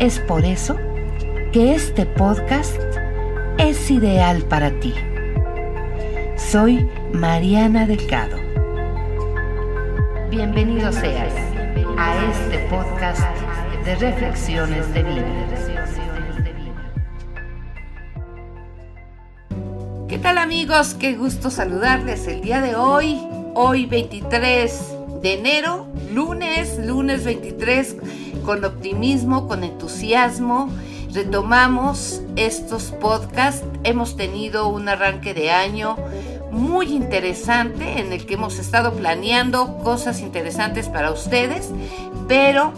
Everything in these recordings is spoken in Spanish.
Es por eso que este podcast es ideal para ti. Soy Mariana Delgado. Bienvenido seas a este podcast de reflexiones de vida. ¿Qué tal amigos? Qué gusto saludarles el día de hoy, hoy 23 de enero, lunes, lunes 23 con optimismo, con entusiasmo. Retomamos estos podcasts. Hemos tenido un arranque de año muy interesante en el que hemos estado planeando cosas interesantes para ustedes, pero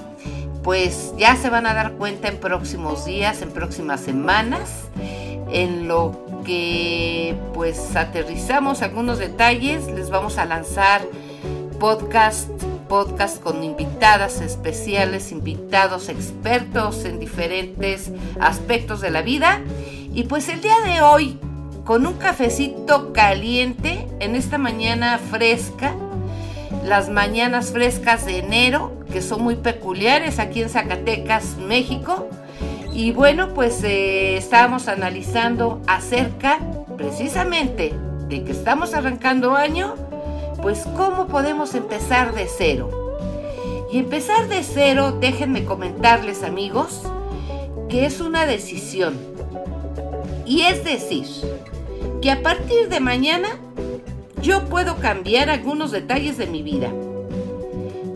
pues ya se van a dar cuenta en próximos días, en próximas semanas, en lo que pues aterrizamos algunos detalles, les vamos a lanzar podcast podcast con invitadas especiales, invitados expertos en diferentes aspectos de la vida. Y pues el día de hoy, con un cafecito caliente, en esta mañana fresca, las mañanas frescas de enero, que son muy peculiares aquí en Zacatecas, México. Y bueno, pues eh, estábamos analizando acerca precisamente de que estamos arrancando año pues ¿cómo podemos empezar de cero? Y empezar de cero, déjenme comentarles amigos, que es una decisión. Y es decir, que a partir de mañana yo puedo cambiar algunos detalles de mi vida.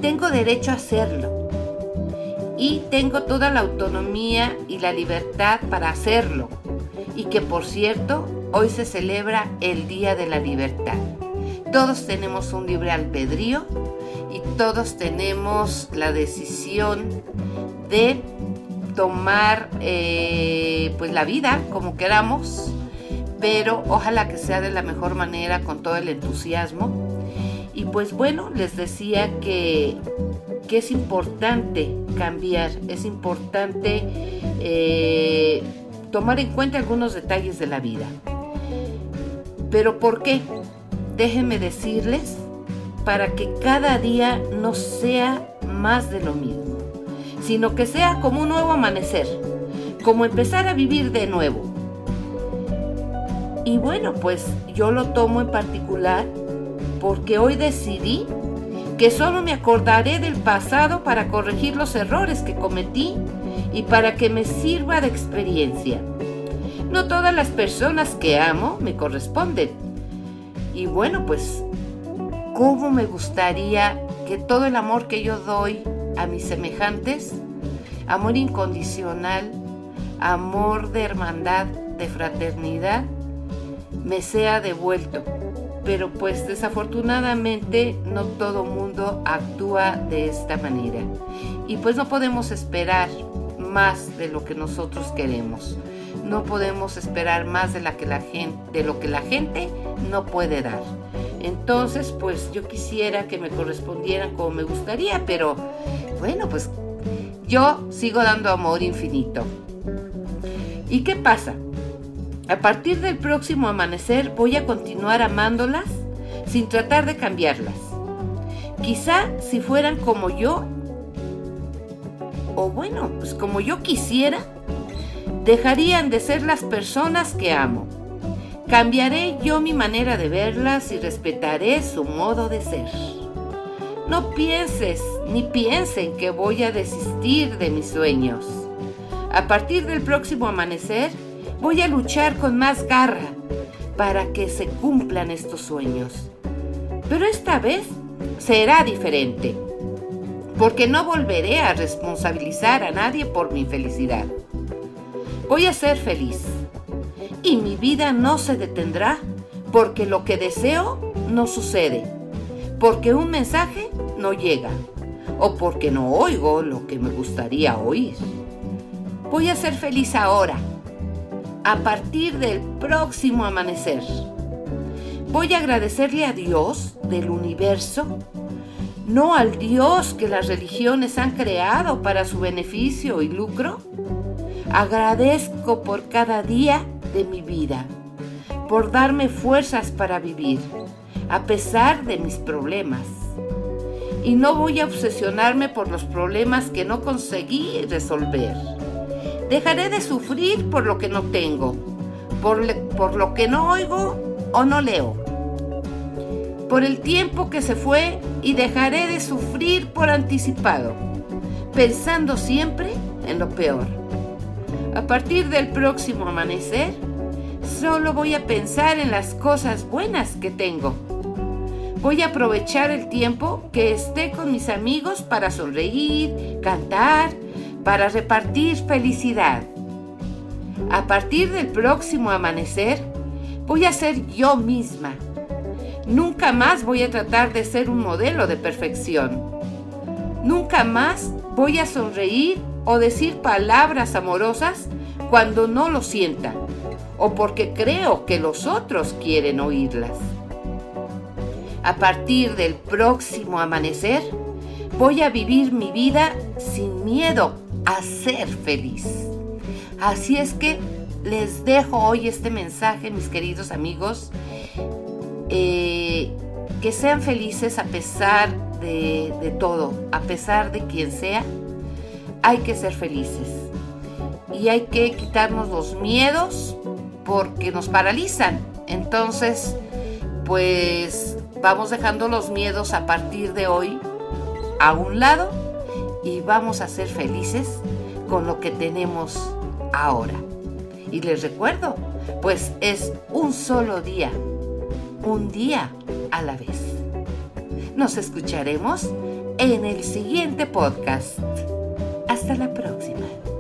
Tengo derecho a hacerlo. Y tengo toda la autonomía y la libertad para hacerlo. Y que por cierto, hoy se celebra el Día de la Libertad. Todos tenemos un libre albedrío y todos tenemos la decisión de tomar eh, pues la vida como queramos, pero ojalá que sea de la mejor manera con todo el entusiasmo. Y pues bueno, les decía que, es importante cambiar, es importante eh, tomar en cuenta algunos detalles de la vida. ¿Pero por qué? Déjenme decirles, para que cada día no sea más de lo mismo, sino que sea como un nuevo amanecer, como empezar a vivir de nuevo. Y bueno, pues yo lo tomo en particular porque hoy decidí que solo me acordaré del pasado para corregir los errores que cometí y para que me sirva de experiencia. No todas las personas que amo me corresponden y bueno, pues, ¿cómo me gustaría que todo el amor que yo doy a mis semejantes, amor incondicional, amor de hermandad, de fraternidad, me sea devuelto? Pero pues desafortunadamente no todo mundo actúa de esta manera. Y pues no podemos esperar más de lo que nosotros queremos no podemos esperar más de, lo que la gente no puede dar. Entonces, pues yo quisiera que me correspondieran como me gustaría, pero bueno, pues yo sigo dando amor infinito. ¿Y qué pasa? A partir del próximo amanecer voy a continuar amándolas sin tratar de cambiarlas. Quizá si fueran como yo, o bueno, pues como yo quisiera, dejarían de ser las personas que amo. Cambiaré yo mi manera de verlas y respetaré su modo de ser. No pienses ni piensen que voy a desistir de mis sueños. A partir del próximo amanecer voy a luchar con más garra para que se cumplan estos sueños. Pero esta vez será diferente, porque no volveré a responsabilizar a nadie por mi felicidad. Voy a ser feliz. Y mi vida no se detendrá porque lo que deseo no sucede. Porque un mensaje no llega. O porque no oigo lo que me gustaría oír. Voy a ser feliz ahora, a partir del próximo amanecer. Voy a agradecerle a Dios del universo, no al Dios que las religiones han creado para su beneficio y lucro. Agradezco por cada día de mi vida, por darme fuerzas para vivir, a pesar de mis problemas y no voy a obsesionarme por los problemas que no conseguí resolver. Dejaré de sufrir por lo que no tengo, por, por lo que no oigo o no leo, por el tiempo que se fue y dejaré de sufrir por anticipado, pensando siempre en lo peor. A partir del próximo amanecer, solo voy a pensar en las cosas buenas que tengo Voy a aprovechar el tiempo que esté con mis amigos para sonreír, cantar, para repartir felicidad. A partir del próximo amanecer, voy a ser yo misma. Nunca más voy a tratar de ser un modelo de perfección. Nunca más voy a sonreír o decir palabras amorosas cuando no lo sienta o porque creo que los otros quieren oírlas. A partir del próximo amanecer, voy a vivir mi vida sin miedo a ser feliz. Así es que les dejo hoy este mensaje, mis queridos amigos, eh, que sean felices a pesar de, de todo, a pesar de quien sea, hay que ser felices. Y hay que quitarnos los miedos porque nos paralizan. Entonces, pues Vamos dejando los miedos a partir de hoy a un lado y vamos a ser felices con lo que tenemos ahora. Y les recuerdo, pues es un solo día, un día a la vez. Nos escucharemos en el siguiente podcast. Hasta la próxima.